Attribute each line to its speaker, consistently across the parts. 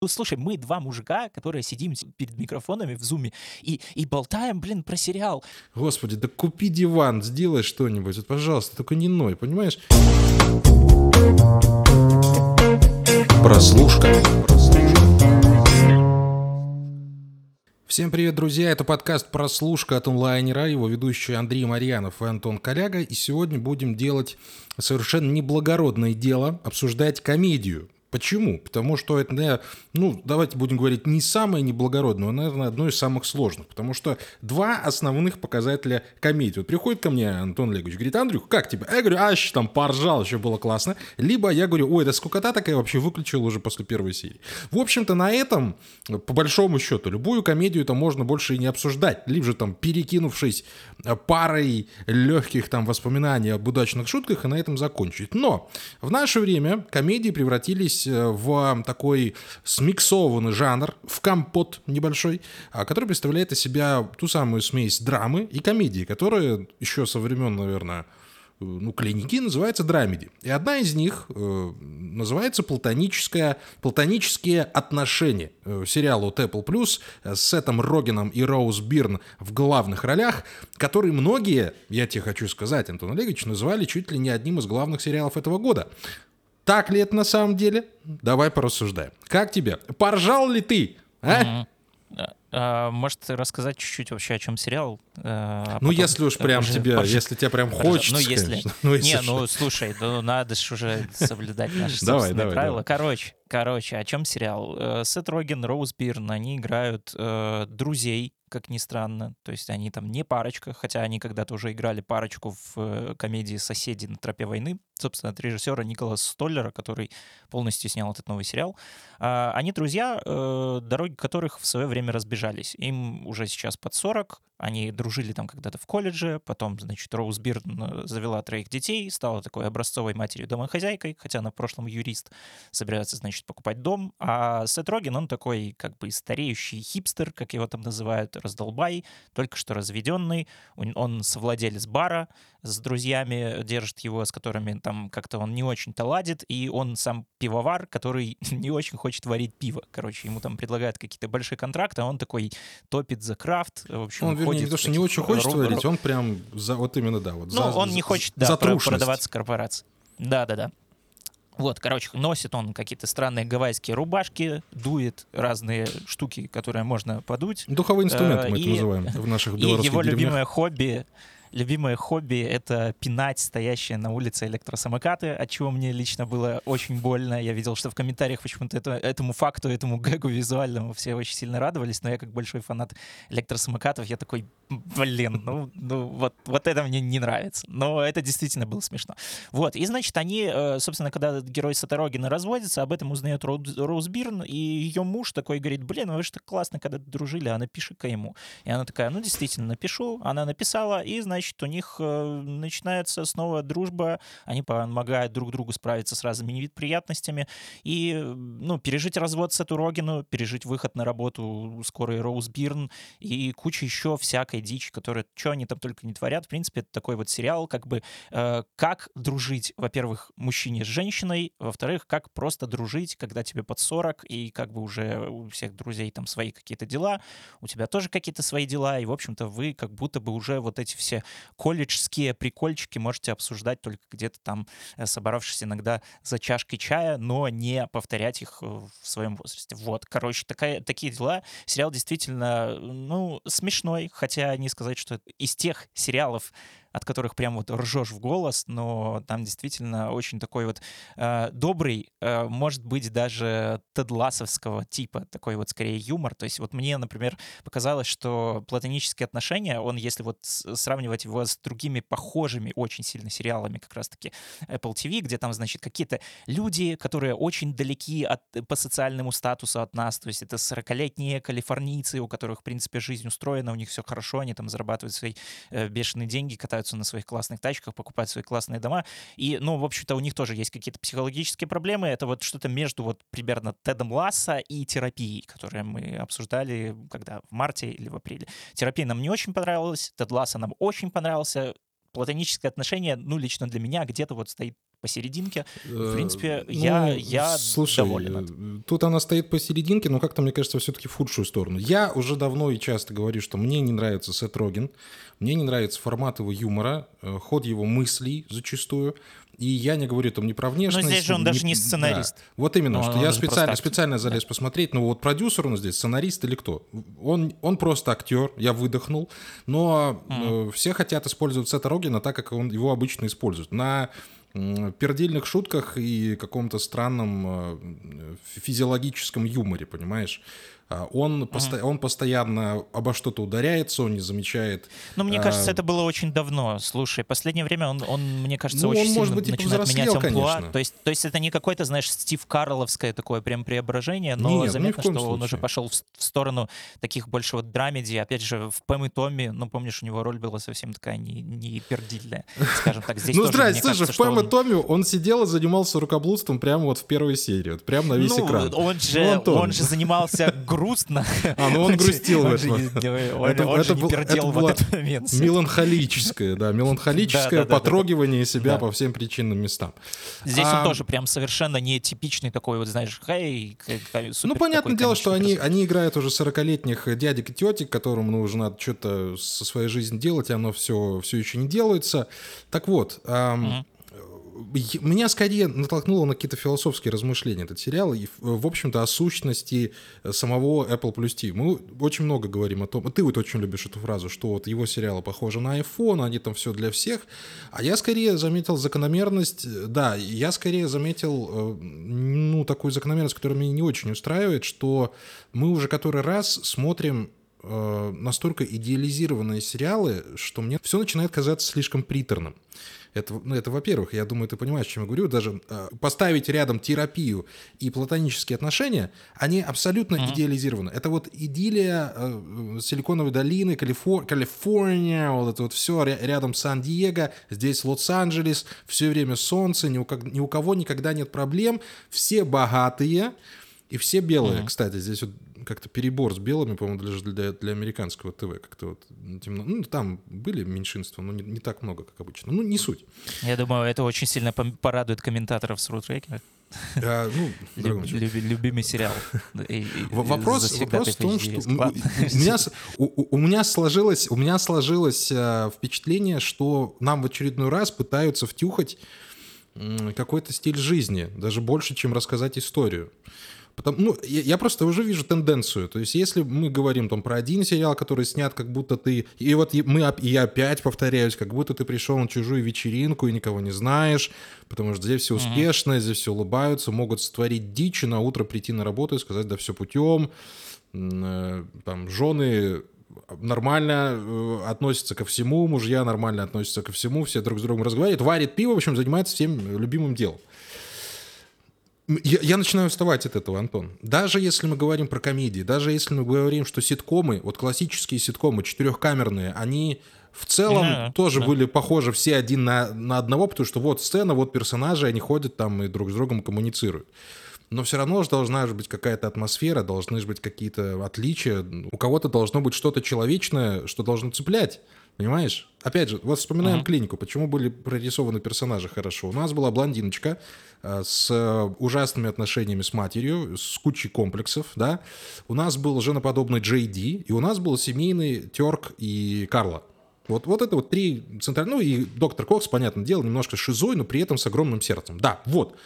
Speaker 1: Ну, слушай, мы два мужика, которые сидим перед микрофонами в зуме и, и болтаем, блин, про сериал.
Speaker 2: Господи, да купи диван, сделай что-нибудь, вот, пожалуйста, только не ной, понимаешь? Прослушка. Всем привет, друзья! Это подкаст «Прослушка» от онлайнера, его ведущие Андрей Марьянов и Антон Коляга. И сегодня будем делать совершенно неблагородное дело, обсуждать комедию. Почему? Потому что это, ну, давайте будем говорить, не самое неблагородное, но, наверное, одно из самых сложных. Потому что два основных показателя комедии. Вот приходит ко мне Антон Олегович, говорит, Андрюх, как тебе? Я говорю, а, еще там поржал, еще было классно. Либо я говорю, ой, да скукота такая вообще выключил уже после первой серии. В общем-то, на этом, по большому счету, любую комедию это можно больше и не обсуждать. Либо же там, перекинувшись парой легких там воспоминаний об удачных шутках, и на этом закончить. Но в наше время комедии превратились превратились э, в такой смиксованный жанр, в компот небольшой, а, который представляет из себя ту самую смесь драмы и комедии, которая еще со времен, наверное, э, ну, клиники называется драмеди. И одна из них э, называется платоническое, платонические отношения. Э, сериал от Apple Plus с Сетом Рогином и Роуз Бирн в главных ролях, который многие, я тебе хочу сказать, Антон Олегович, называли чуть ли не одним из главных сериалов этого года. Так ли это на самом деле? Давай порассуждаем. Как тебе? Поржал ли ты? А?
Speaker 1: А, может, рассказать чуть-чуть вообще, о чем сериал?
Speaker 2: А ну, если уж прям тебе, порж... если тебе прям хочется,
Speaker 1: Ну, если... ну, если не, ну, слушай, ну, надо же уже соблюдать наши давай, давай, правила. Давай. Короче, короче, о чем сериал? Э, Сет Роген, Роуз Бирн, они играют э, друзей, как ни странно. То есть они там не парочка, хотя они когда-то уже играли парочку в э, комедии «Соседи на тропе войны», собственно, от режиссера Николаса Столлера, который полностью снял этот новый сериал. А, они друзья, э, дороги которых в свое время разбежались. Им уже сейчас под 40, они дружили там когда-то в колледже, потом, значит, Роуз Бирн э, завела троих детей, стала такой образцовой матерью-домохозяйкой, хотя она в прошлом юрист, собирается, значит, покупать дом. А Сет Роген, он такой как бы стареющий хипстер, как его там называют, раздолбай, только что разведенный. Он совладелец бара, с друзьями держит его, с которыми там как-то он не очень-то ладит, и он сам пивовар, который не очень хочет варить пиво. Короче, ему там предлагают какие-то большие контракты, а он такой топит за крафт. В общем,
Speaker 2: он, вернее, не то, что не очень хочет ру- варить, он прям за, вот именно, да, вот
Speaker 1: Ну, за, он не хочет, да, продаваться корпорации. Да-да-да. Вот, короче, носит он какие-то странные гавайские рубашки, дует разные штуки, которые можно подуть.
Speaker 2: Духовые инструменты э, мы и, это называем в наших белорусских
Speaker 1: И его
Speaker 2: деревнях.
Speaker 1: любимое хобби любимое хобби — это пинать стоящие на улице электросамокаты, от чего мне лично было очень больно. Я видел, что в комментариях почему-то это, этому факту, этому гэгу визуальному все очень сильно радовались, но я как большой фанат электросамокатов, я такой, блин, ну, ну вот, вот это мне не нравится. Но это действительно было смешно. Вот, и значит, они, э, собственно, когда герой Саторогина разводится, об этом узнает Роуз Бирн, и ее муж такой говорит, блин, вы же так классно, когда дружили, а напиши-ка ему. И она такая, ну, действительно, напишу. Она написала, и, значит, значит, у них э, начинается снова дружба, они помогают друг другу справиться с разными неприятностями и, ну, пережить развод с эту Рогину, пережить выход на работу скорой Роуз Бирн и куча еще всякой дичи, которая, что они там только не творят. В принципе, это такой вот сериал, как бы, э, как дружить, во-первых, мужчине с женщиной, во-вторых, как просто дружить, когда тебе под 40, и как бы уже у всех друзей там свои какие-то дела, у тебя тоже какие-то свои дела, и, в общем-то, вы как будто бы уже вот эти все колледжские прикольчики можете обсуждать только где-то там, э, собравшись иногда за чашкой чая, но не повторять их в своем возрасте. Вот, короче, такая, такие дела. Сериал действительно, ну, смешной, хотя не сказать, что из тех сериалов, от которых прям вот ржешь в голос, но там действительно очень такой вот э, добрый, э, может быть, даже тедласовского типа, такой вот скорее юмор. То есть вот мне, например, показалось, что платонические отношения, он, если вот сравнивать его с другими похожими очень сильно сериалами, как раз-таки Apple TV, где там, значит, какие-то люди, которые очень далеки от, по социальному статусу от нас, то есть это 40-летние калифорнийцы, у которых, в принципе, жизнь устроена, у них все хорошо, они там зарабатывают свои э, бешеные деньги, катаются катаются на своих классных тачках, покупают свои классные дома. И, ну, в общем-то, у них тоже есть какие-то психологические проблемы. Это вот что-то между вот примерно Тедом Ласса и терапией, которые мы обсуждали, когда в марте или в апреле. Терапия нам не очень понравилась, Тед Ласса нам очень понравился. Платоническое отношение, ну, лично для меня где-то вот стоит посерединке. В принципе, я,
Speaker 2: Ну,
Speaker 1: я
Speaker 2: слушай,
Speaker 1: доволен.
Speaker 2: э, Тут она стоит посерединке, но как-то, мне кажется, все-таки в худшую сторону. Я уже давно и часто говорю, что мне не нравится Сет Роген, мне не нравится формат его юмора, э, ход его мыслей зачастую. И я не говорю там не про внешность.
Speaker 1: здесь же он даже не сценарист.
Speaker 2: Да. Вот именно,
Speaker 1: Он-
Speaker 2: что
Speaker 1: он
Speaker 2: я специально, специально залез посмотреть, ну вот продюсер он здесь, сценарист или кто? Он, он просто актер, я выдохнул, но э, все хотят использовать Сета Рогена так, как он его обычно использует. На пердельных шутках и каком-то странном э, физиологическом юморе, понимаешь? А Он, посто- он постоянно обо что-то ударяется, он не замечает.
Speaker 1: Ну, мне
Speaker 2: а,
Speaker 1: кажется, это было очень давно. Слушай, последнее время он, он мне кажется,
Speaker 2: Ну,
Speaker 1: очень
Speaker 2: он,
Speaker 1: сильно
Speaker 2: может быть,
Speaker 1: начинает менять амплуа.
Speaker 2: конечно.
Speaker 1: То есть, то есть это не какое-то, знаешь, Стив Карловское такое прям преображение, но
Speaker 2: Нет,
Speaker 1: заметно, что он
Speaker 2: случае.
Speaker 1: уже пошел в, в сторону таких больше вот драмеди. Опять же, в Пэм и Томми, ну, помнишь, у него роль была совсем такая не, не пердильная, скажем так. Здесь
Speaker 2: ну, здрасте, слушай, в Пэм и
Speaker 1: он-
Speaker 2: Томми он сидел и занимался рукоблудством прямо вот в первой серии, вот прямо на весь
Speaker 1: ну,
Speaker 2: экран.
Speaker 1: он же,
Speaker 2: Ну,
Speaker 1: он же занимался грустно.
Speaker 2: А, ну он грустил в
Speaker 1: Он
Speaker 2: Это-
Speaker 1: он же
Speaker 2: это
Speaker 1: не
Speaker 2: был-
Speaker 1: пердел
Speaker 2: это
Speaker 1: в
Speaker 2: была
Speaker 1: этот момент.
Speaker 2: Меланхолическое, да, меланхолическое потрогивание себя по всем причинным местам.
Speaker 1: Здесь
Speaker 2: А,
Speaker 1: он тоже прям совершенно не типичный такой, вот знаешь, хей,
Speaker 2: Ну, понятное дело, что они, они играют уже 40-летних дядек и тетек, которым нужно надо что-то со своей жизнью делать, и оно все, все еще не делается. Так вот, меня скорее натолкнуло на какие-то философские размышления этот сериал, и, в в общем-то, о сущности э, самого Apple Plus TV. Мы очень много говорим о том, ты вот очень любишь эту фразу, что вот его сериалы похожи на iPhone, они там все для всех, а я скорее заметил закономерность, э, да, я скорее заметил, э, ну, такую закономерность, которая меня не очень устраивает, что мы уже который раз смотрим э, настолько идеализированные сериалы, что мне все начинает казаться слишком приторным. Это, ну, это во-первых, я думаю, ты понимаешь, о чем я говорю. Даже э, поставить рядом терапию и платонические отношения, они абсолютно идеализированы. Это вот идиллия э, э, Силиконовой долины, Калифор... Калифорния, вот это вот все рядом Сан-Диего, здесь Лос-Анджелес, все время солнце, ни у, ког- ни у кого никогда нет проблем, все богатые, и все белые, кстати, здесь вот как-то перебор с белыми, по-моему, даже для, для американского ТВ как-то вот темно. Ну, там были меньшинства, но не, не так много, как обычно. Ну, не суть.
Speaker 1: Я думаю, это очень сильно порадует комментаторов с Рутрекера.
Speaker 2: А, ну, человек,
Speaker 1: любимый сериал. И- и-
Speaker 2: Вопрос, вопрос в том, что у меня, у, у- меня сложилось, у меня сложилось э, впечатление, что нам в очередной раз пытаются втюхать какой-то стиль жизни, даже больше, чем рассказать историю. Потому, ну, я, я просто уже вижу тенденцию. То есть, если мы говорим там про один сериал, который снят, как будто ты... И вот мы, и я опять повторяюсь, как будто ты пришел на чужую вечеринку и никого не знаешь, потому что здесь все успешно, здесь все улыбаются, могут створить дичь, и на утро прийти на работу и сказать, да все путем. Э, Там жены нормально э, относятся ко всему, мужья нормально относятся ко всему, все друг с другом разговаривают, варит пиво, в общем, занимается всем любимым делом. Я, я начинаю уставать от этого, Антон. Даже если мы говорим про комедии, даже если мы говорим, что ситкомы, вот классические ситкомы, четырехкамерные, они в целом
Speaker 1: Да,
Speaker 2: тоже
Speaker 1: да.
Speaker 2: были похожи все один на, на одного, потому что вот сцена, вот персонажи, они ходят там и друг с другом коммуницируют. Но все равно же должна же быть какая-то атмосфера, должны же быть какие-то отличия. У кого-то должно быть что-то человечное, что должно цеплять. Понимаешь? Опять же, вот вспоминаем клинику. Почему были прорисованы персонажи хорошо? У нас была блондиночка с э, ужасными отношениями с матерью, с кучей комплексов, да. У нас был женоподобный Джей Ди, и у нас был семейный Терк и Карла. Вот, вот это вот три центральных... Ну и доктор Кокс, понятное дело, немножко шизой, но при этом с огромным сердцем. Да, вот.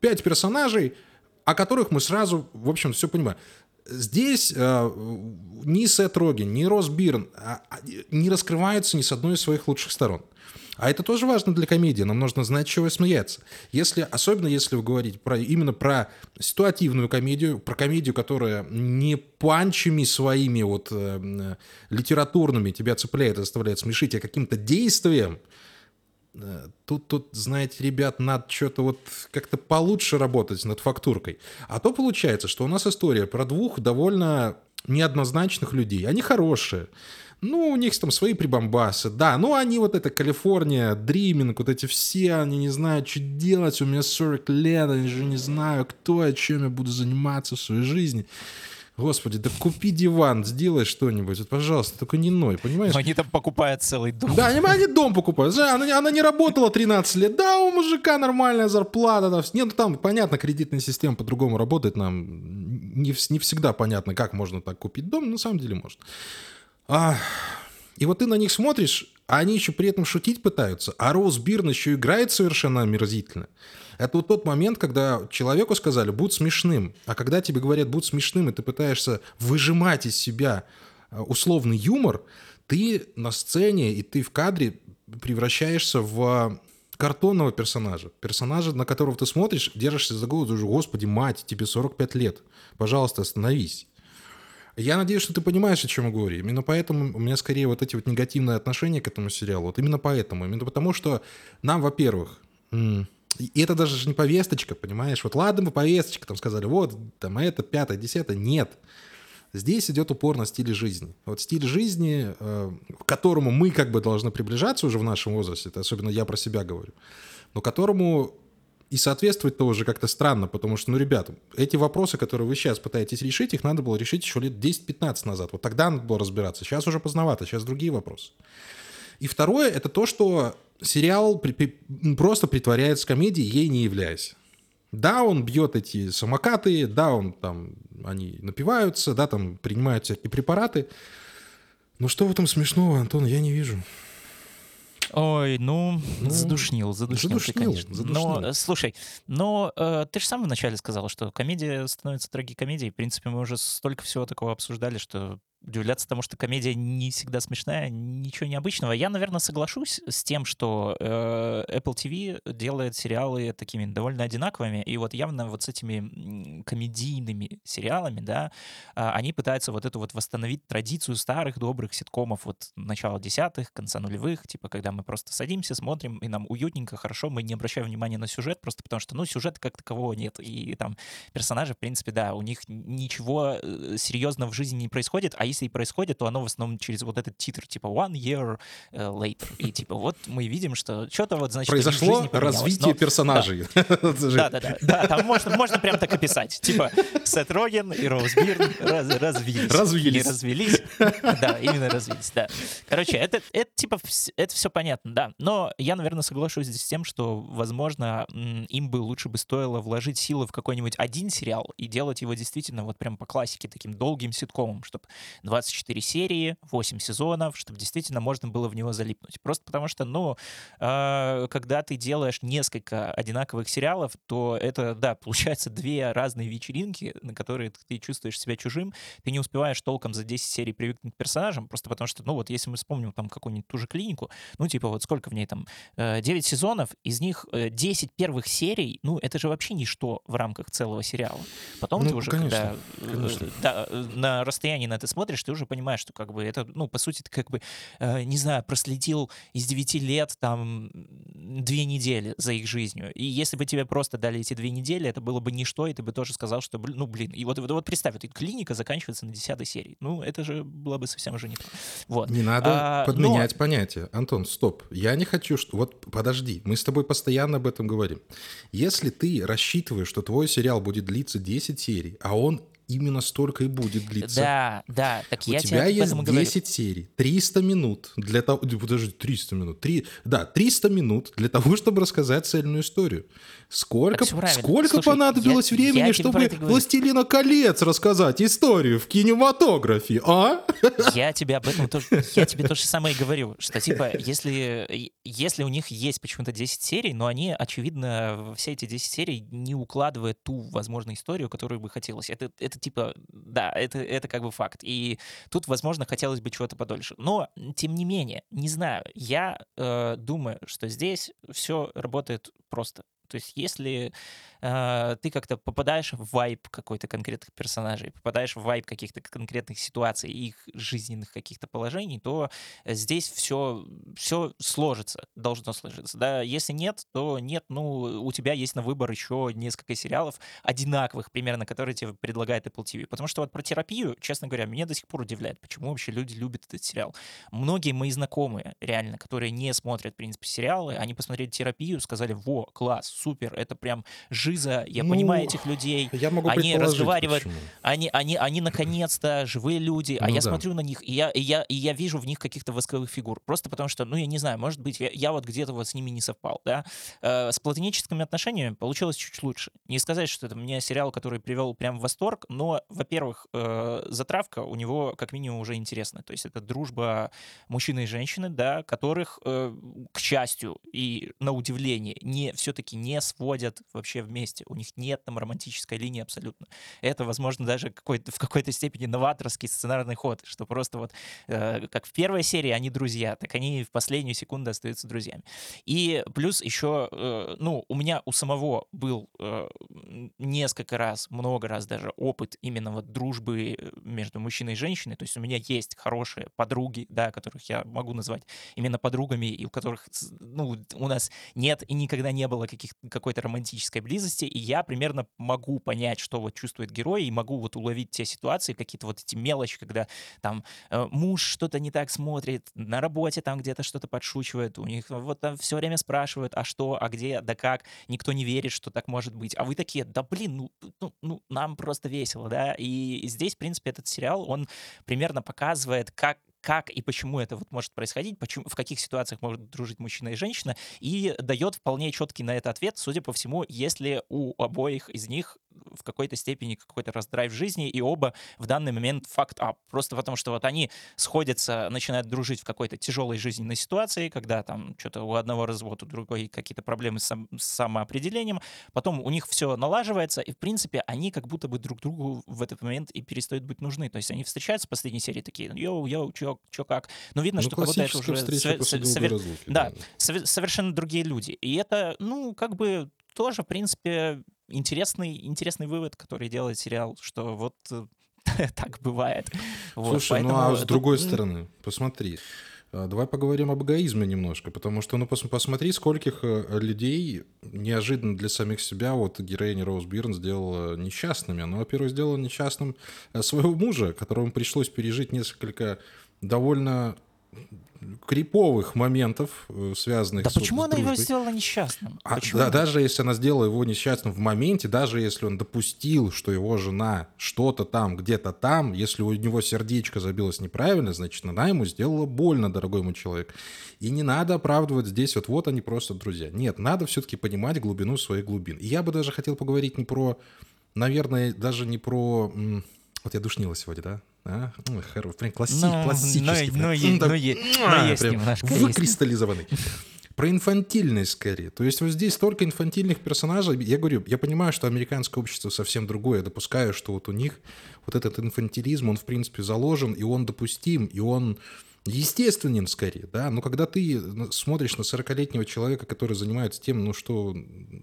Speaker 2: Пять персонажей, о которых мы сразу, в общем, все понимаем. Здесь э, ни Сет Роген, ни Рос Бирн а, не раскрываются ни с одной из своих лучших сторон. А это тоже важно для комедии. Нам нужно знать, чего смеяться. Если, особенно если вы говорите про, именно про ситуативную комедию, про комедию, которая не панчами своими вот э, литературными тебя цепляет и заставляет смешить, а каким-то действием, Э, Тут, тут, знаете, ребят, надо что-то вот как-то получше работать над фактуркой. А то получается, что у нас история про двух довольно неоднозначных людей. Они хорошие. Ну, у них там свои прибамбасы. Да, ну они вот это Калифорния, Дриминг, вот эти все, они не знают, что делать. У меня 40 лет, они же не знаю, кто я, чем я буду заниматься в своей жизни. Господи, да купи диван, сделай что-нибудь, вот, пожалуйста, только не ной, понимаешь?
Speaker 1: Но они там покупают целый дом.
Speaker 2: Да, они, они дом покупают. Она, она не работала 13 лет. Да, у мужика нормальная зарплата. Да. Нет, ну там, понятно, кредитная система по-другому работает. Нам не, не всегда понятно, как можно так купить дом. На самом деле можно. А, и вот ты на них смотришь, а они еще при этом шутить пытаются. А Роуз Бирн еще играет совершенно омерзительно. Это вот тот момент, когда человеку сказали, будь смешным. А когда тебе говорят, будь смешным, и ты пытаешься выжимать из себя э, условный юмор, ты на сцене и ты в кадре превращаешься в картонного персонажа. Персонажа, на которого ты смотришь, держишься за голову, думаешь, господи, мать, тебе 45 лет. Пожалуйста, остановись. Я надеюсь, что ты понимаешь, о чем я говорю. Именно поэтому у меня скорее вот эти вот негативные отношения к этому сериалу. Вот именно поэтому. Именно потому, что нам, во-первых, и это даже не повесточка, понимаешь? Вот ладно бы повесточка, там сказали, вот, там это, пятое, десятое. Нет. Здесь идет упор на стиле жизни. Вот стиль жизни, э, к которому мы как бы должны приближаться уже в нашем возрасте, это особенно я про себя говорю, но которому и соответствовать тоже как-то странно, потому что, ну, ребята, эти вопросы, которые вы сейчас пытаетесь решить, их надо было решить еще лет 10-15 назад. Вот тогда надо было разбираться. Сейчас уже поздновато, сейчас другие вопросы. И второе, это то, что сериал при, при, просто притворяется комедией, ей не являясь. Да, он бьет эти самокаты, да, он там, они напиваются, да, там принимают всякие препараты. Но что в этом смешного, Антон, я не вижу.
Speaker 1: Ой, ну, ну задушнил, задушнил, задушнил, ты, конечно.
Speaker 2: Задушнил.
Speaker 1: Но, э, слушай, но э, ты же сам вначале сказал, что комедия становится трагикомедией. В принципе, мы уже столько всего такого обсуждали, что удивляться тому, что комедия не всегда смешная, ничего необычного. Я, наверное, соглашусь с тем, что э, Apple TV делает сериалы такими довольно одинаковыми, и вот явно вот с этими комедийными сериалами, да, э, они пытаются вот эту вот восстановить традицию старых добрых ситкомов вот начала десятых, конца нулевых, типа когда мы просто садимся, смотрим, и нам уютненько, хорошо, мы не обращаем внимания на сюжет, просто потому что, ну, сюжета как такового нет, и там персонажи, в принципе, да, у них ничего э, серьезного в жизни не происходит, а если и происходит, то оно в основном через вот этот титр, типа one year э, later. И типа вот мы видим, что что-то вот, значит,
Speaker 2: Произошло развитие Но, персонажей.
Speaker 1: Да, да, там можно, можно прям так описать. Типа Сет Роген и Роуз Бирн раз, развились.
Speaker 2: Развились.
Speaker 1: Не развелись. Да, именно развились, да. Короче, это, это типа, это все понятно, да. Но я, наверное, соглашусь здесь с тем, что, возможно, им бы лучше бы стоило вложить силы в какой-нибудь один сериал и делать его действительно вот прям по классике, таким долгим ситкомом, чтобы 24 серии, 8 сезонов, чтобы действительно можно было в него залипнуть. Просто потому что, ну, э, когда ты делаешь несколько одинаковых сериалов, то это, да, получается две разные вечеринки, на которые ты чувствуешь себя чужим, ты не успеваешь толком за 10 серий привыкнуть к персонажам, просто потому что, ну, вот если мы вспомним там какую-нибудь ту же клинику, ну, типа вот сколько в ней там, 9 э, сезонов, из них 10 э, первых серий, ну, это же вообще ничто в рамках целого сериала. Потом ну, ты уже, конечно, когда конечно. Да, на расстоянии на это смотришь, смотришь, ты уже понимаешь, что как бы это, ну, по сути, ты как бы, э, не знаю, проследил из 9 лет там две недели за их жизнью. И если бы тебе просто дали эти две недели, это было бы ничто, и ты бы тоже сказал, что, ну, блин, и вот, вот, вот представь, вот клиника заканчивается на 10 серии. Ну, это же было бы совсем уже не то. Вот.
Speaker 2: Не надо а, подменять но... понятие. Антон, стоп. Я не хочу, что... Вот подожди, мы с тобой постоянно об этом говорим. Если ты рассчитываешь, что твой сериал будет длиться 10 серий, а он именно столько и будет длиться.
Speaker 1: Да, да. Так
Speaker 2: У
Speaker 1: я
Speaker 2: тебя
Speaker 1: тебе
Speaker 2: есть 10
Speaker 1: говорю.
Speaker 2: серий, 300 минут для того... Подожди, 300 минут. 3... Да, 300 минут для того, чтобы рассказать цельную историю. Сколько, сколько Слушай, понадобилось
Speaker 1: я,
Speaker 2: времени,
Speaker 1: я
Speaker 2: чтобы «Властелина колец» рассказать историю в кинематографе, а?
Speaker 1: Я тебе об этом тоже... Я тебе то же самое говорю, что типа, если, если у них есть почему-то 10 серий, но они, очевидно, все эти 10 серий не укладывают ту, возможно, историю, которую бы хотелось. Это, это типа, да, это, это как бы факт. И тут, возможно, хотелось бы чего-то подольше. Но, тем не менее, не знаю, я э, думаю, что здесь все работает просто. То есть если э, ты как-то попадаешь в вайп какой-то конкретных персонажей, попадаешь в вайп каких-то конкретных ситуаций, их жизненных каких-то положений, то здесь все, все сложится, должно сложиться. Да? Если нет, то нет, ну, у тебя есть на выбор еще несколько сериалов одинаковых примерно, которые тебе предлагает Apple TV. Потому что вот про терапию, честно говоря, меня до сих пор удивляет, почему вообще люди любят этот сериал. Многие мои знакомые, реально, которые не смотрят, в принципе, сериалы, они посмотрели терапию, сказали, во, класс, супер, это прям жир жиза, я
Speaker 2: Ну,
Speaker 1: понимаю этих людей.
Speaker 2: Я могу
Speaker 1: Они разговаривают,
Speaker 2: почему.
Speaker 1: Они, они, они наконец-то живые люди, а
Speaker 2: Ну
Speaker 1: я
Speaker 2: да.
Speaker 1: смотрю на них, и я, и, я, и я вижу в них каких-то восковых фигур. Просто потому что, ну, я не знаю, может быть, я, я вот где-то вот с ними не совпал, да. Э, с платоническими отношениями получилось чуть лучше. Не сказать, что это мне сериал, который привел прям в восторг, но, во-первых, э, затравка у него как минимум уже интересная. То есть это дружба мужчины и женщины, да, которых, э, к счастью и на удивление, не, все-таки не сводят вообще вместе. У них нет там романтической линии абсолютно. Это, возможно, даже какой-то, в какой-то степени новаторский сценарный ход, что просто вот э, как в первой серии они друзья, так они в последнюю секунду остаются друзьями. И плюс еще, э, ну, у меня у самого был э, несколько раз, много раз даже опыт именно вот дружбы э, между мужчиной и женщиной. То есть у меня есть хорошие подруги, да, которых я могу назвать именно подругами, и у которых, ну, у нас нет и никогда не было каких, какой-то романтической близости, и я примерно могу понять, что вот чувствует герой, и могу вот уловить те ситуации, какие-то вот эти мелочи, когда там э, муж что-то не так смотрит, на работе там где-то что-то подшучивает, у них вот там все время спрашивают, а что, а где, да как, никто не верит, что так может быть, а вы такие, да блин, ну, ну, ну, нам просто весело, да, и здесь, в принципе, этот сериал, он примерно показывает, как как и почему это вот может происходить, почему, в каких ситуациях могут дружить мужчина и женщина, и дает вполне четкий на это ответ, судя по всему, если у обоих из них в какой-то степени какой-то раздрай в жизни, и оба в данный момент fucked up. Просто потому что вот они сходятся, начинают дружить в какой-то тяжелой жизненной ситуации, когда там что-то у одного развод, у другой какие-то проблемы с, сам- с самоопределением, потом у них все налаживается, и в принципе они как будто бы друг другу в этот момент и перестают быть нужны. То есть они встречаются в последней серии такие, йоу, йоу, чё, чё как. Но видно,
Speaker 2: Ну,
Speaker 1: что кого-то это
Speaker 2: классическая
Speaker 1: уже совер- да. сове- совершенно другие люди. И это, ну, как бы тоже, в принципе, интересный, интересный вывод, который делает сериал, что вот э, так бывает. Вот,
Speaker 2: Слушай, ну а с другой стороны, посмотри. А, Давай поговорим об эгоизме немножко, потому что, ну, пос- посмотри, скольких э, людей неожиданно для самих себя вот героиня Роуз Бирн сделала несчастными. Она, во-первых, сделала несчастным э, своего мужа, которому пришлось пережить несколько довольно криповых моментов, э, связанных
Speaker 1: Да
Speaker 2: с, вот
Speaker 1: почему
Speaker 2: с
Speaker 1: она его сделала несчастным?
Speaker 2: А,
Speaker 1: Почему?
Speaker 2: да, даже если она сделала его несчастным в моменте, даже если он допустил, что его жена что-то там, где-то там, если у него сердечко забилось неправильно, значит, она ему сделала больно, дорогой мой человек. И не надо оправдывать здесь, вот вот они просто друзья. Нет, надо все-таки понимать глубину своих глубин. И я бы даже хотел поговорить не про, наверное, даже не про... Вот я душнила сегодня, да? А? Ой, хоро- прям
Speaker 1: Ну,
Speaker 2: классический.
Speaker 1: ну,
Speaker 2: прям.
Speaker 1: ну,
Speaker 2: М,
Speaker 1: е-
Speaker 2: да,
Speaker 1: ну, е- ну,
Speaker 2: а,
Speaker 1: есть
Speaker 2: прям
Speaker 1: немножко.
Speaker 2: Выкристаллизованный. Про инфантильность скорее. То есть вот здесь столько инфантильных персонажей. Я говорю, я понимаю, что американское общество совсем другое. Я допускаю, что вот у них вот этот инфантилизм, он в принципе заложен, и он допустим, и он естественен скорее, да, но когда ты на- смотришь на 40-летнего человека, который занимается тем, ну что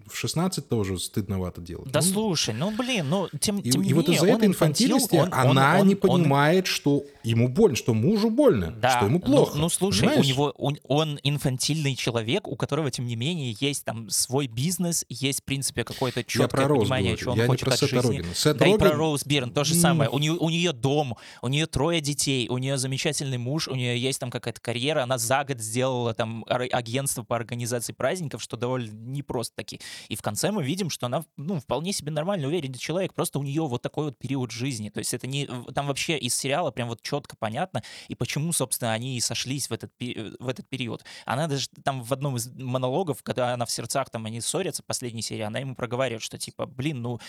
Speaker 2: в 16 тоже стыдновато делать.
Speaker 1: Да
Speaker 2: Ну,
Speaker 1: слушай, ну блин, ну тем,
Speaker 2: и,
Speaker 1: тем
Speaker 2: и
Speaker 1: не
Speaker 2: вот
Speaker 1: менее,
Speaker 2: из-за
Speaker 1: он
Speaker 2: этой
Speaker 1: инфантил,
Speaker 2: инфантильности
Speaker 1: он- он-
Speaker 2: она
Speaker 1: он-
Speaker 2: не
Speaker 1: он-
Speaker 2: понимает, что ему больно, что мужу больно,
Speaker 1: Да,
Speaker 2: что ему
Speaker 1: ну-
Speaker 2: плохо.
Speaker 1: Ну, слушай,
Speaker 2: понимаешь?
Speaker 1: у него он, он инфантильный человек, у которого, тем не менее, есть там свой бизнес, есть, в принципе, какое-то
Speaker 2: Я
Speaker 1: четкое
Speaker 2: Роуз
Speaker 1: понимание,
Speaker 2: говорю,
Speaker 1: что он
Speaker 2: я не
Speaker 1: хочет от
Speaker 2: Сета
Speaker 1: жизни.
Speaker 2: Рогена. Сет
Speaker 1: да и про Роуз Бирн то же самое. У нее, у нее дом, у нее трое детей, у нее замечательный муж, у нее есть там какая-то карьера, она за год сделала там агентство по организации праздников, что довольно непросто таки. И в конце мы видим, что она, ну, вполне себе нормально уверенный человек, просто у нее вот такой вот период жизни. То есть это не... Там вообще из сериала прям вот четко понятно, и почему, собственно, они и сошлись в этот, пе- в этот период. Она даже там в одном из монологов, когда она в сердцах, там они ссорятся, последней серии, она ему проговаривает, что типа, блин, ну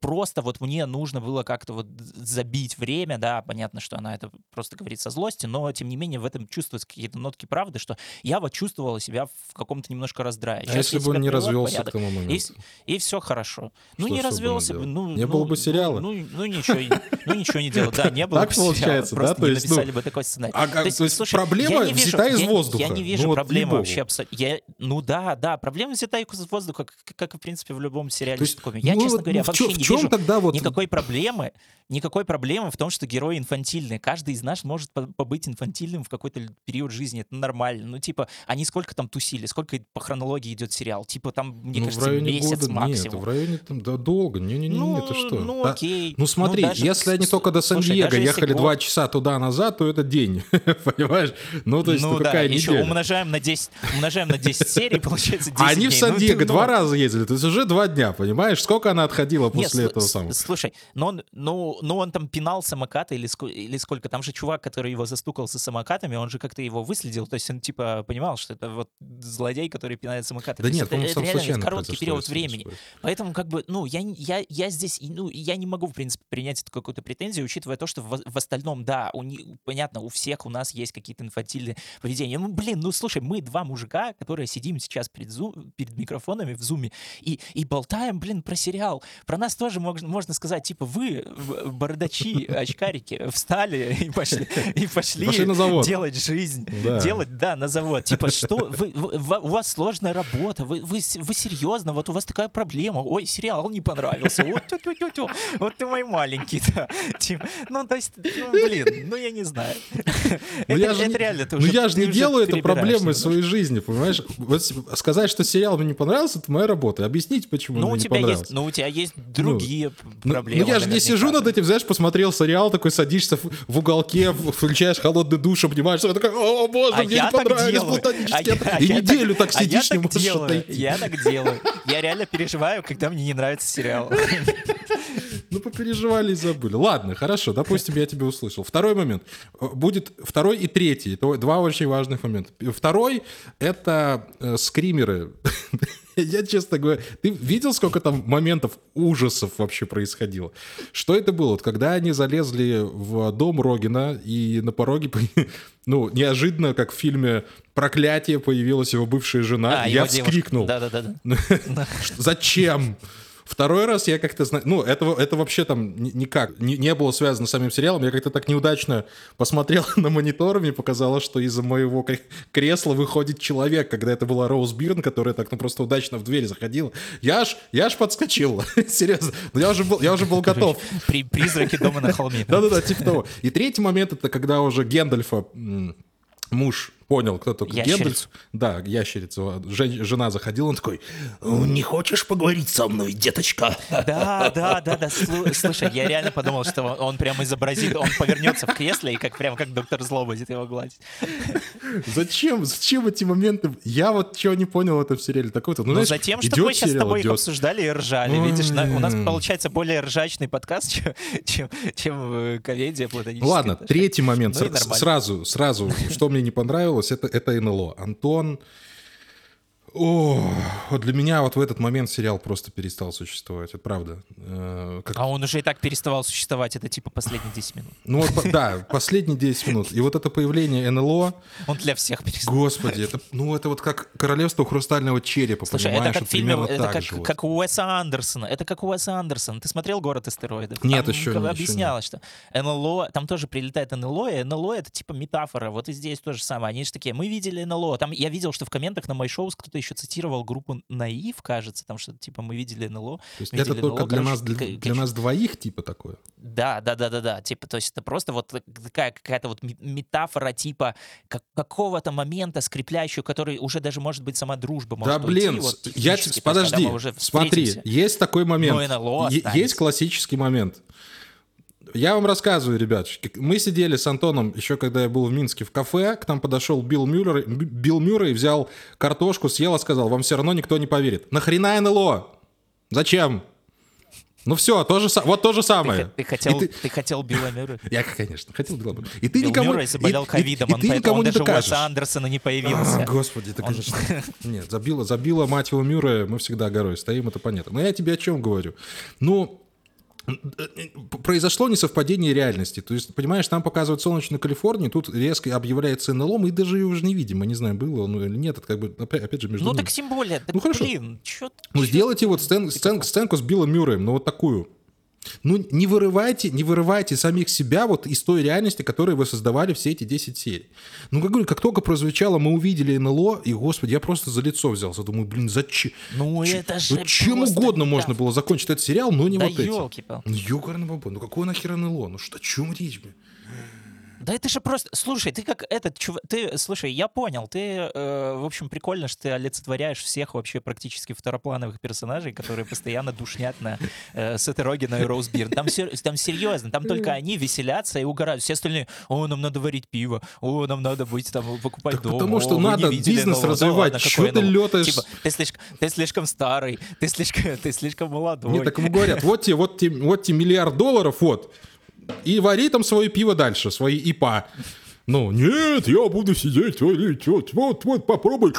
Speaker 1: просто вот мне нужно было как-то вот забить время, да, понятно, что она это просто говорит со злости, но тем не менее в этом чувствуются какие-то нотки правды, что я вот чувствовала себя в каком-то немножко раздрае.
Speaker 2: А если бы он не развелся
Speaker 1: порядок,
Speaker 2: к тому
Speaker 1: и,
Speaker 2: моменту?
Speaker 1: и все хорошо. Ну,
Speaker 2: Что
Speaker 1: не
Speaker 2: особенно
Speaker 1: развелся бы,
Speaker 2: делать?
Speaker 1: ну...
Speaker 2: Не
Speaker 1: ну,
Speaker 2: было бы
Speaker 1: ну,
Speaker 2: сериала?
Speaker 1: Ну, ну, ничего, ну, ничего не делал. Да, не было
Speaker 2: Так
Speaker 1: бы сериала,
Speaker 2: получается, да?
Speaker 1: Просто
Speaker 2: То
Speaker 1: не
Speaker 2: есть, ну,
Speaker 1: написали бы такой сценарий.
Speaker 2: А как- то есть
Speaker 1: слушай,
Speaker 2: проблема
Speaker 1: не вижу-
Speaker 2: взята из
Speaker 1: я-
Speaker 2: воздуха?
Speaker 1: Я не
Speaker 2: Ну
Speaker 1: вижу
Speaker 2: вот,
Speaker 1: проблемы
Speaker 2: ей-богу.
Speaker 1: вообще абсолютно. Ну да, да, проблема взята из воздуха, как, как и, в принципе, в любом сериале
Speaker 2: То есть.
Speaker 1: Я,
Speaker 2: ну
Speaker 1: честно
Speaker 2: вот,
Speaker 1: говоря,
Speaker 2: ну в
Speaker 1: вообще
Speaker 2: в
Speaker 1: не вижу
Speaker 2: тогда вот-
Speaker 1: никакой проблемы, никакой проблемы в том, что герои инфантильные. Каждый из нас может по- побыть инфантильным в какой-то период жизни. Это нормально. Ну, типа, они сколько там тусили, сколько по хронологии идет сериал? Типа, там, мне
Speaker 2: ну,
Speaker 1: кажется,
Speaker 2: в районе
Speaker 1: месяц
Speaker 2: года,
Speaker 1: максимум.
Speaker 2: нет, в районе там, да, долго, не-не-не,
Speaker 1: Ну,
Speaker 2: это что?
Speaker 1: ну, окей.
Speaker 2: Ну смотри,
Speaker 1: даже
Speaker 2: если они только до Сан-Диего ехали два
Speaker 1: год-
Speaker 2: часа туда-назад, то это день, понимаешь? Ну, то есть, ну, ну какая да,
Speaker 1: еще умножаем на 10, умножаем на 10 серий, получается 10
Speaker 2: А они
Speaker 1: в
Speaker 2: Сан-Диего ну, два ну... раза ездили, то есть уже два дня, понимаешь? Сколько она отходила после Нет, этого самого?
Speaker 1: Слушай, но он, ну, ну, он там пинал самокаты или, или сколько? Там же чувак, который его застукал со самокатами, он же как-то его выследил, то есть он типа понимал, что это вот злодей, который пинает самокаты.
Speaker 2: Да нет,
Speaker 1: это, это реально короткий период времени. Поэтому как бы, ну, я, я, я здесь, ну, я не могу, в принципе, принять эту какую-то претензию, учитывая то, что в, в остальном, да, у них, понятно, у всех у нас есть какие-то инфантильные поведения. Ну, блин, ну, слушай, мы два мужика, которые сидим сейчас перед, зум, перед микрофонами в зуме и, и болтаем, блин, про сериал. Про нас тоже можно, можно сказать, типа, вы, бородачи, очкарики, встали и пошли, и пошли, пошли на завод. делать жизнь. Да. Делать, да, на завод. Типа, что, вы, вы, у вас сложная работа, вы, вы, вы серьезно, вот у вас такая проблема, ой, сериал не понравился, вот, тю -тю -тю -тю. вот ты мой маленький, да. Типа, ну, то есть, ну, блин, ну, я не знаю.
Speaker 2: Ну, я же, реально, ну, я же не делаю это проблемой своей жизни, понимаешь? Вот сказать, что сериал мне не понравился, это моя работа. Объяснить, почему ну, не понравился.
Speaker 1: Есть, ну, у тебя есть другие ну, проблемы.
Speaker 2: Ну, я же не сижу над этим, знаешь, посмотрел сериал, такой садишься в, в уголке, включаешь холодный душ, обнимаешь, такой, о, боже, а мне не понравилось платонически. А и неделю так, так сидишь, не можешь отойти.
Speaker 1: Я так делаю. Я реально переживаю, когда мне не нравится сериал.
Speaker 2: Ну, попереживали и забыли. Ладно, хорошо, допустим, я тебя услышал. Второй момент. Будет второй и третий. Это два очень важных момента. Второй — это э, скримеры. Я, честно говоря, ты видел, сколько там моментов ужасов вообще происходило? Что это было? Вот когда они залезли в дом Рогина, и на пороге, ну, неожиданно, как в фильме «Проклятие» появилась его бывшая жена, а, я вскрикнул.
Speaker 1: Да-да-да.
Speaker 2: Зачем? Второй раз я как-то знаю, ну, это, это вообще там никак не, не было связано с самим сериалом. Я как-то так неудачно посмотрел на монитор, мне показалось, что из-за моего кресла выходит человек, когда это была Роуз Бирн, которая так ну, просто удачно в дверь заходила. Я аж, я аж подскочил, серьезно. Но я уже был, я уже был готов.
Speaker 1: При, призраки дома на холме.
Speaker 2: Да-да-да, типа того. И третий момент, это когда уже Гендальфа муж понял, кто только Гендальф. Да, ящерица. Жен, жена заходила, он такой, не хочешь поговорить со мной, деточка?
Speaker 1: Да, да, да, да. Слушай, я реально подумал, что он прямо изобразит, он повернется в кресле и как прям как доктор Зло будет его гладить.
Speaker 2: Зачем? Зачем эти моменты? Я вот чего не понял в этом сериале. Такой -то,
Speaker 1: ну, ну затем, что мы сейчас с тобой их обсуждали и ржали. Видишь, у нас получается более ржачный подкаст, чем, чем, чем э, комедия платоническая.
Speaker 2: Ладно, третий момент. Ну, сразу, сразу, что мне не понравилось, понравилось, это, это НЛО. Антон о, вот для меня вот в этот момент сериал просто перестал существовать, это правда.
Speaker 1: Э, как... А он уже и так переставал существовать, это типа последние 10 минут.
Speaker 2: Ну вот, да, последние 10 минут. И вот это появление НЛО...
Speaker 1: Он для всех перестал.
Speaker 2: Господи, это, ну это вот как королевство хрустального черепа, Слушай, понимаешь? это как фильм, это
Speaker 1: как, же как у Уэса Андерсона. Это как у Уэса Андерсона. Ты смотрел «Город астероидов»?
Speaker 2: Нет, там еще,
Speaker 1: Объяснялось, что НЛО, там тоже прилетает НЛО, и НЛО это типа метафора. Вот и здесь то же самое. Они же такие, мы видели НЛО. Там я видел, что в комментах на мой шоу кто-то еще цитировал группу Наив, кажется, там что-то типа мы видели НЛО. То
Speaker 2: есть это только НЛО, для, короче, нас, для, для нас двоих типа такое?
Speaker 1: Да, да, да, да, да. Типа, то есть это просто вот такая какая-то вот метафора типа как, какого-то момента скрепляющего, который уже даже может быть сама дружба может
Speaker 2: Да, блин, уйти, вот, я подожди, смотри, есть такой момент. НЛО есть классический момент. Я вам рассказываю, ребятушки. Мы сидели с Антоном, еще когда я был в Минске, в кафе. К нам подошел Билл Мюррей, Билл Мюррей взял картошку, съел и сказал, вам все равно никто не поверит. Нахрена НЛО? Зачем? Ну все, то же, вот то же самое.
Speaker 1: Ты, ты, хотел, ты, ты хотел Билла Мюррея?
Speaker 2: Я, конечно, хотел Билла Мюррея. И ты
Speaker 1: Билл
Speaker 2: никому...
Speaker 1: Мюррей заболел ковидом, он, поэтому никому он не даже докажешь. у Уэса Андерсона не появился. А,
Speaker 2: господи, это, он... конечно... Нет, забила, забила мать его Мюррея, мы всегда горой стоим, это понятно. Но я тебе о чем говорю? Ну, произошло несовпадение реальности. То есть, понимаешь, нам показывают солнечную Калифорнию, тут резко объявляется НЛО, мы даже ее уже не видим, мы не знаем, было оно или нет, это как бы, опять, опять же, между
Speaker 1: Ну
Speaker 2: ними.
Speaker 1: так тем более, так, ну хорошо. блин, чё,
Speaker 2: Ну чё? сделайте вот сцен, сцен, сценку с Биллом Мюрреем, ну вот такую. Ну, не вырывайте, не вырывайте самих себя вот из той реальности, которую вы создавали все эти 10 серий. Ну, как говорю, как только прозвучало, мы увидели НЛО, и, господи, я просто за лицо взялся. Думаю, блин, зачем?
Speaker 1: Ну, Ч- это же
Speaker 2: ну, Чем угодно да. можно было закончить этот сериал, но не
Speaker 1: да
Speaker 2: вот этим.
Speaker 1: Ну,
Speaker 2: ёкарный Ну, какой нахер НЛО? Ну, что, о чем речь, блин?
Speaker 1: Да это же просто... Слушай, ты как этот чувак... Ты, слушай, я понял. Ты, э, в общем, прикольно, что ты олицетворяешь всех вообще практически второплановых персонажей, которые постоянно душнят на э, Сета Рогена и Роуз Бирн. Там, сер- там серьезно, там только они веселятся и угорают. Все остальные, о, нам надо варить пиво, о, нам надо быть там, покупать
Speaker 2: Так
Speaker 1: дом.
Speaker 2: потому
Speaker 1: о,
Speaker 2: что
Speaker 1: не
Speaker 2: надо бизнес
Speaker 1: нового». Да
Speaker 2: развивать. Чё
Speaker 1: какое
Speaker 2: ты
Speaker 1: новое?
Speaker 2: лётаешь?
Speaker 1: Типа, ты слишком, ты слишком старый, ты слишком, ты слишком молодой.
Speaker 2: Мне так ему говорят, вот тебе, вот тебе, вот тебе миллиард долларов, вот, и вари там свое пиво дальше, свои ИПА. Ну, нет, я буду сидеть, варить, вот, вот, вот, попробуй,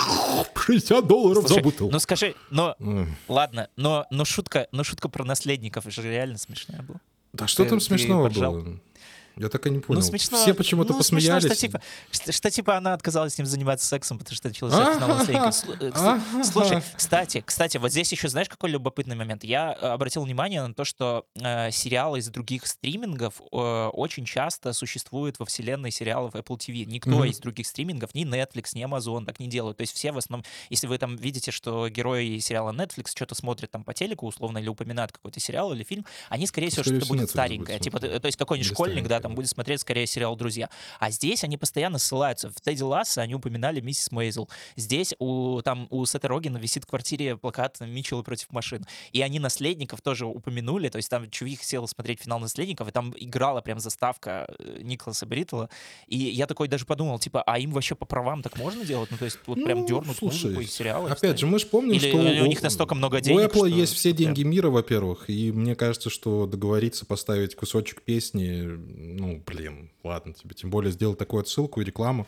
Speaker 2: 60 долларов за
Speaker 1: Слушай,
Speaker 2: бутылку.
Speaker 1: ну скажи, но ладно, но, но шутка, но шутка про наследников же реально смешная была.
Speaker 2: Да что
Speaker 1: ты-
Speaker 2: там
Speaker 1: ты
Speaker 2: смешного было? Я так и не понял.
Speaker 1: Ну, смешно.
Speaker 2: Все почему-то
Speaker 1: ну, смешно,
Speaker 2: посмеялись.
Speaker 1: что, типа, что, что, типа она отказалась с ним заниматься сексом, потому что начался финал наследника. Сл- э. Слушай, кстати, кстати, вот здесь еще знаешь, какой любопытный момент? Я э, обратил внимание на то, что э, сериалы из других стримингов э, очень часто существуют во вселенной сериалов Apple TV. Никто
Speaker 2: Мгм.
Speaker 1: из других стримингов, ни Netflix, ни Amazon так не делают. То есть все в основном, если вы там видите, что герои сериала Netflix что-то смотрят там по телеку условно или упоминают какой-то сериал или фильм, они, скорее всего, что-то будет старенькое. Типа, то есть какой-нибудь школьник, да, там будет смотреть скорее сериал «Друзья». А здесь они постоянно ссылаются. В Тедди Ласса они упоминали миссис Мейзел. Здесь у, там, у Сета Рогена висит в квартире плакат «Митчеллы против машин». И они наследников тоже упомянули. То есть там Чувих сел смотреть финал наследников, и там играла прям заставка э, Николаса Бриттла. И я такой даже подумал, типа, а им вообще по правам так можно делать? Ну, то есть вот прям
Speaker 2: Ну,
Speaker 1: дернуть
Speaker 2: слушай,
Speaker 1: музыку из сериала.
Speaker 2: Опять же, мы же помним,
Speaker 1: Или
Speaker 2: что
Speaker 1: у них настолько много денег,
Speaker 2: У Apple
Speaker 1: что-
Speaker 2: есть все
Speaker 1: что прям-
Speaker 2: деньги мира, во-первых, и мне кажется, что договориться поставить кусочек песни, ну, блин, ладно тебе, тем более сделать такую отсылку и рекламу.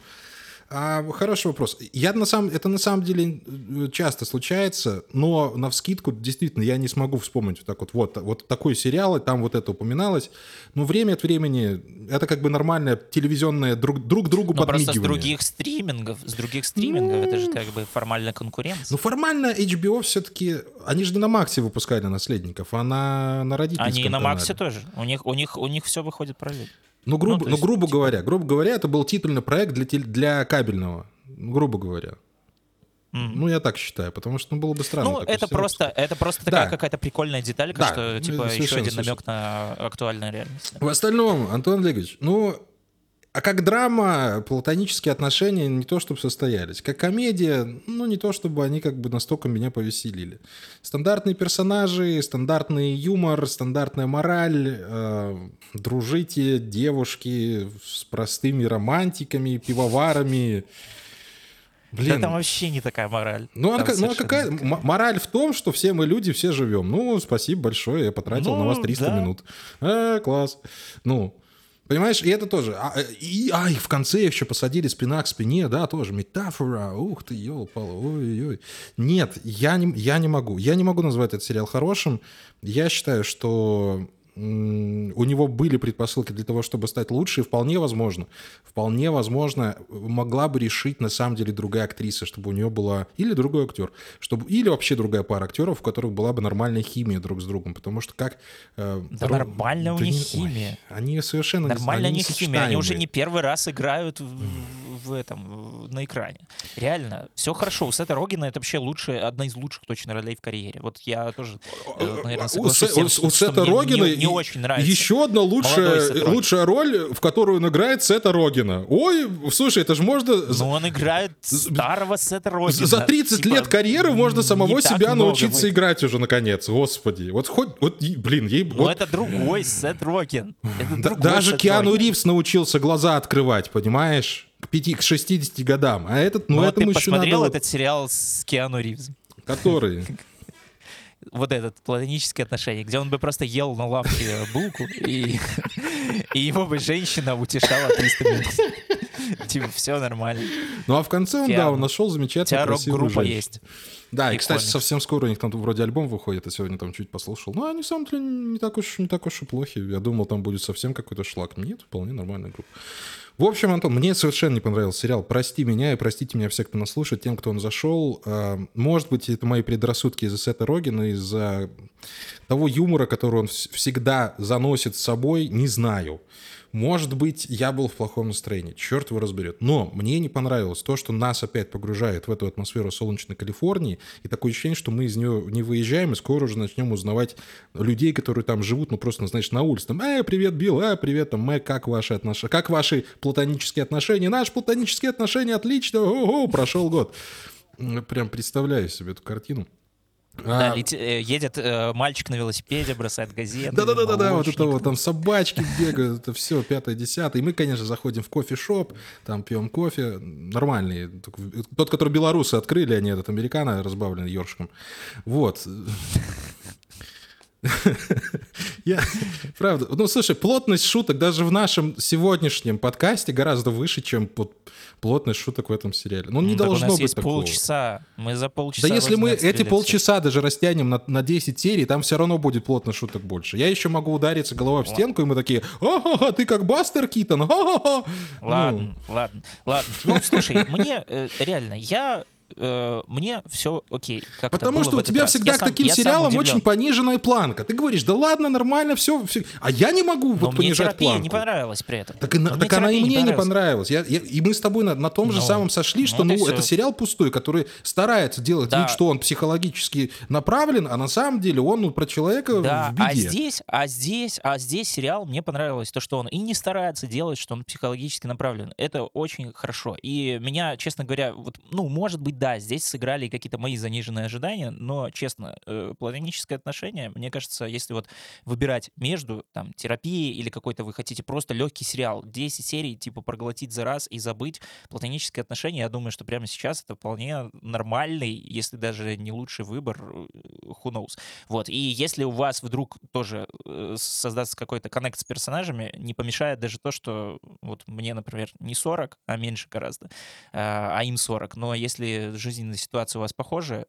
Speaker 2: А, хороший вопрос. Я на самом, это на самом деле э, часто случается, но на вскидку действительно я не смогу вспомнить вот так вот, вот, вот такой сериал, и там вот это упоминалось. Но время от времени это как бы нормальное телевизионное друг, друг другу
Speaker 1: Ну, просто с
Speaker 2: подмигивание.
Speaker 1: других стримингов, с других стримингов, это же как бы формальная конкуренция.
Speaker 2: Ну, формально HBO все-таки... Они же не на Максе выпускали «Наследников», а на, на родительском
Speaker 1: Они и на
Speaker 2: канале.
Speaker 1: Максе тоже. У них, у них, у них все выходит параллельно.
Speaker 2: Ну, грубо,
Speaker 1: Ну, то
Speaker 2: ну,
Speaker 1: есть,
Speaker 2: грубо
Speaker 1: типа-
Speaker 2: говоря, грубо говоря, это был титульный проект для, для кабельного. Ну, Грубо говоря.
Speaker 1: М.
Speaker 2: Ну, я так считаю, потому что ну, было бы странно.
Speaker 1: Ну, это просто, это просто такая
Speaker 2: Да.
Speaker 1: какая-то прикольная деталька,
Speaker 2: Да,
Speaker 1: что
Speaker 2: ну,
Speaker 1: типа еще один намек на актуальную реальность.
Speaker 2: В остальном, Антон Олегович, ну, а как драма, платонические отношения не то чтобы состоялись. Как комедия, ну, не то чтобы они как бы настолько меня повеселили. Стандартные персонажи, стандартный юмор, стандартная мораль, э, дружите, девушки с простыми романтиками, пивоварами. Блин,
Speaker 1: Да там вообще не такая мораль.
Speaker 2: ну, ка- ну, а какая
Speaker 1: такая.
Speaker 2: мораль в том, что все мы люди, все живем. Ну, спасибо большое, я потратил на
Speaker 1: Ну,
Speaker 2: вас 300
Speaker 1: да.
Speaker 2: минут. А, класс. Ну, понимаешь, и это тоже. А, и, а, и в конце еще посадили спина к спине, да, тоже метафора. Ух ты, елпал, ой-ой. Нет, я не, я не могу. Я не могу назвать этот сериал хорошим. Я считаю, что у него были предпосылки для того, чтобы стать лучше, и вполне возможно, вполне возможно, могла бы решить на самом деле другая актриса, чтобы у нее была, или другой актер, чтобы, или вообще другая пара актеров, у которых была бы нормальная химия друг с другом, потому что как... э,
Speaker 1: Да
Speaker 2: Ро-
Speaker 1: нормальная у них
Speaker 2: не- ой,
Speaker 1: химия.
Speaker 2: они совершенно...
Speaker 1: Нормально у
Speaker 2: они
Speaker 1: них химия. Они уже не первый раз играют в, в этом, на экране. Реально, все хорошо. У Сета Рогина это вообще лучшая, одна из лучших точно ролей в карьере. Вот я тоже, э, наверное,
Speaker 2: У,
Speaker 1: соглашусь
Speaker 2: Се-
Speaker 1: с тем,
Speaker 2: у-
Speaker 1: что
Speaker 2: у Сета
Speaker 1: мне
Speaker 2: Рогина
Speaker 1: не, не очень нравится.
Speaker 2: Еще одна лучшая, лучшая роль, в которую он играет Сета Рогина. Ой, слушай, это же можно...
Speaker 1: Но он играет старого Сета Рогина.
Speaker 2: За 30
Speaker 1: Типа,
Speaker 2: лет карьеры можно самого себя научиться
Speaker 1: будет.
Speaker 2: играть уже наконец. Господи. Вот хоть, вот, блин, ей...
Speaker 1: Но
Speaker 2: вот
Speaker 1: это другой Сет Роген. Это другой
Speaker 2: даже
Speaker 1: Сет
Speaker 2: Киану
Speaker 1: Роген.
Speaker 2: Ривз научился глаза открывать, понимаешь? К, пяти, к 60 годам. А этот, ну,
Speaker 1: Ну,
Speaker 2: этому
Speaker 1: ты
Speaker 2: еще
Speaker 1: посмотрел
Speaker 2: надо...
Speaker 1: этот сериал с Киану Ривзом?
Speaker 2: Который?
Speaker 1: вот этот платонические отношения, где он бы просто ел на лавке булку, и, и его бы женщина утешала 300 минут. Типа, все нормально.
Speaker 2: Ну, а в конце он, да, он нашел замечательную красивую женщину.
Speaker 1: есть.
Speaker 2: Да, и, кстати, совсем скоро у них там вроде альбом выходит, я сегодня там чуть послушал. Ну, они, на самом деле, не так уж, не так уж и плохи. Я думал, там будет совсем какой-то шлак. Нет, вполне нормальная группа. В общем, Антон, мне совершенно не понравился сериал. Прости меня и простите меня все, кто нас слушает, тем, кто он зашел. А, Может быть, это мои предрассудки из-за Сета Рогина, из-за того юмора, который он вс- всегда заносит с собой, не знаю. Может быть, я был в плохом настроении, черт его разберет. Но мне не понравилось то, что нас опять погружает в эту атмосферу солнечной Калифорнии, и такое ощущение, что мы из нее не выезжаем, и скоро уже начнем узнавать людей, которые там живут, ну просто, знаешь, на улице. Там, эй, привет, Билл, э, привет, там, Мэг, как ваши отношения? Как ваши платонические отношения? Наши платонические отношения отлично, ого, прошел год. Прям представляю себе эту картину.
Speaker 1: Да, а... лети, э, едет э, мальчик на велосипеде, бросает газеты.
Speaker 2: Да-да-да, да, вот это вот, там собачки бегают, это все, пятое, десятое. И мы, конечно, заходим в кофе-шоп, там пьем кофе, нормальный. Тот, который белорусы открыли, они этот американо разбавленный ёршиком. Вот. Я, правда, ну слушай, плотность шуток даже в нашем сегодняшнем подкасте гораздо выше, чем плотность шуток в этом сериале. Ну, не ну, должно
Speaker 1: у нас
Speaker 2: быть
Speaker 1: есть
Speaker 2: такого.
Speaker 1: полчаса, мы за полчаса...
Speaker 2: Да если мы эти полчаса даже растянем на, на 10 серий, там все равно будет плотность шуток больше. Я еще могу удариться головой в стенку, и мы такие, ага, ты как Бастер Китон, ага.
Speaker 1: Ладно, ну. ладно, ладно. Ну, слушай, мне э, реально, я э, мне все окей.
Speaker 2: Потому что у тебя раз. всегда я к сам, таким сериалам очень пониженная планка. Ты говоришь, да ладно, нормально, все, все. а я не могу
Speaker 1: Но
Speaker 2: вот
Speaker 1: мне
Speaker 2: понижать планку.
Speaker 1: не понравилось при этом.
Speaker 2: Так, и, так она и мне не понравилась. Я, я, и мы с тобой на, на том же Но, самом сошли, что ну, ну это сериал пустой, который старается делать да. вид, что он психологически направлен, а на самом деле он ну, про человека
Speaker 1: да,
Speaker 2: в беде.
Speaker 1: А здесь, а здесь, а здесь сериал мне понравилось то, что он и не старается делать, что он психологически направлен. Это очень хорошо. И меня, честно говоря, вот, ну, может быть, да, здесь сыграли какие-то мои заниженные ожидания, но, честно, э, платоническое отношение, мне кажется, если вот выбирать между там терапией или какой-то вы хотите просто легкий сериал, 10 серий, типа проглотить за раз и забыть, платонические отношения, я думаю, что прямо сейчас это вполне нормальный, если даже не лучший выбор, э, who knows. Вот, и если у вас вдруг тоже э, создастся какой-то коннект с персонажами, не помешает даже то, что вот мне, например, не 40, а меньше гораздо, а им 40, но если жизненная ситуация у вас похожа,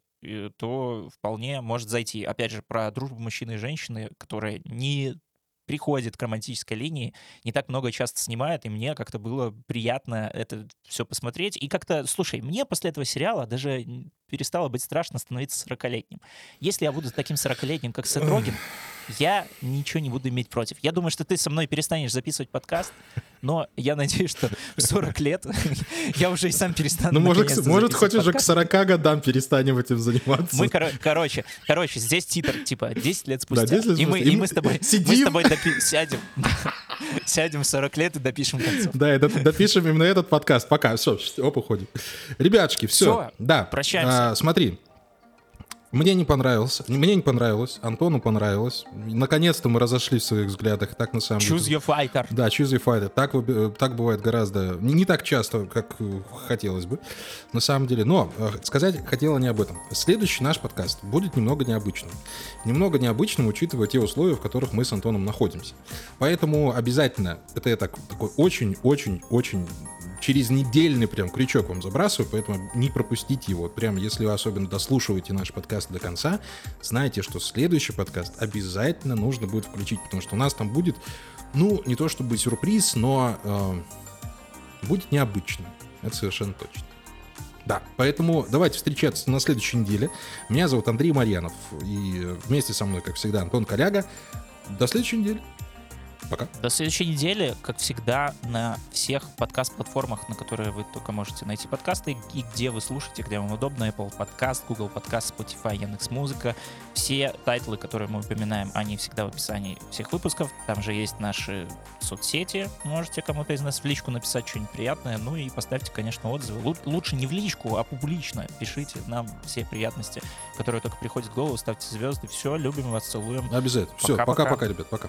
Speaker 1: то вполне может зайти. Опять же, про дружбу мужчины и женщины, которая не приходит к романтической линии, не так много часто снимает, и мне как-то было приятно это все посмотреть. И как-то, слушай, мне после этого сериала даже перестало быть страшно становиться 40-летним. Если я буду таким 40-летним, как Сет Роген, я ничего не буду иметь против. Я думаю, что ты со мной перестанешь записывать подкаст, но я надеюсь, что в 40 лет я уже и сам перестану.
Speaker 2: Ну, может, может хоть уже к 40 годам перестанем этим заниматься.
Speaker 1: Мы, кор- короче, короче, здесь титр, типа, 10 лет спустя. Да, 10 лет и, мы, и, и мы с тобой, сидим. мы с тобой допи- сядем, сядем в 40 лет и допишем концов.
Speaker 2: Да, и допишем именно этот подкаст. Пока, все, оп, уходим. Ребятушки, все. Все,
Speaker 1: да. Прощаемся.
Speaker 2: А, смотри, мне не понравился. Мне не понравилось. Антону понравилось. Наконец-то мы разошлись в своих взглядах. Так на самом
Speaker 1: choose
Speaker 2: деле.
Speaker 1: Choose your fighter.
Speaker 2: Да, choose your fighter. Так, так бывает гораздо... Не, не так часто, как хотелось бы. На самом деле. Но э, сказать хотела не об этом. Следующий наш подкаст будет немного необычным. Немного необычным, учитывая те условия, в которых мы с Антоном находимся. Поэтому обязательно, это я так, такой очень-очень-очень через недельный прям крючок вам забрасываю, поэтому не пропустите его. Прям, если вы особенно дослушиваете наш подкаст до конца, знайте, что следующий подкаст обязательно нужно будет включить, потому что у нас там будет, ну, не то чтобы сюрприз, но э, будет необычно. Это совершенно точно. Да, поэтому давайте встречаться на следующей неделе. Меня зовут Андрей Марьянов, и вместе со мной, как всегда, Антон Коляга. До следующей недели. Пока.
Speaker 1: До следующей недели, как всегда, на всех подкаст-платформах, на которые вы только можете найти подкасты, и где вы слушаете, где вам удобно, Apple Podcast, Google Podcast, Spotify, Яндекс.Музыка. Все тайтлы, которые мы упоминаем, они всегда в описании всех выпусков. Там же есть наши соцсети. Можете кому-то из нас в личку написать что-нибудь приятное. Ну и поставьте, конечно, отзывы. Лучше не в личку, а публично. Пишите нам все приятности, которые только приходят в голову. Ставьте звезды. Все, любим вас, целуем.
Speaker 2: Обязательно. Все, пока-пока, ребят, пока.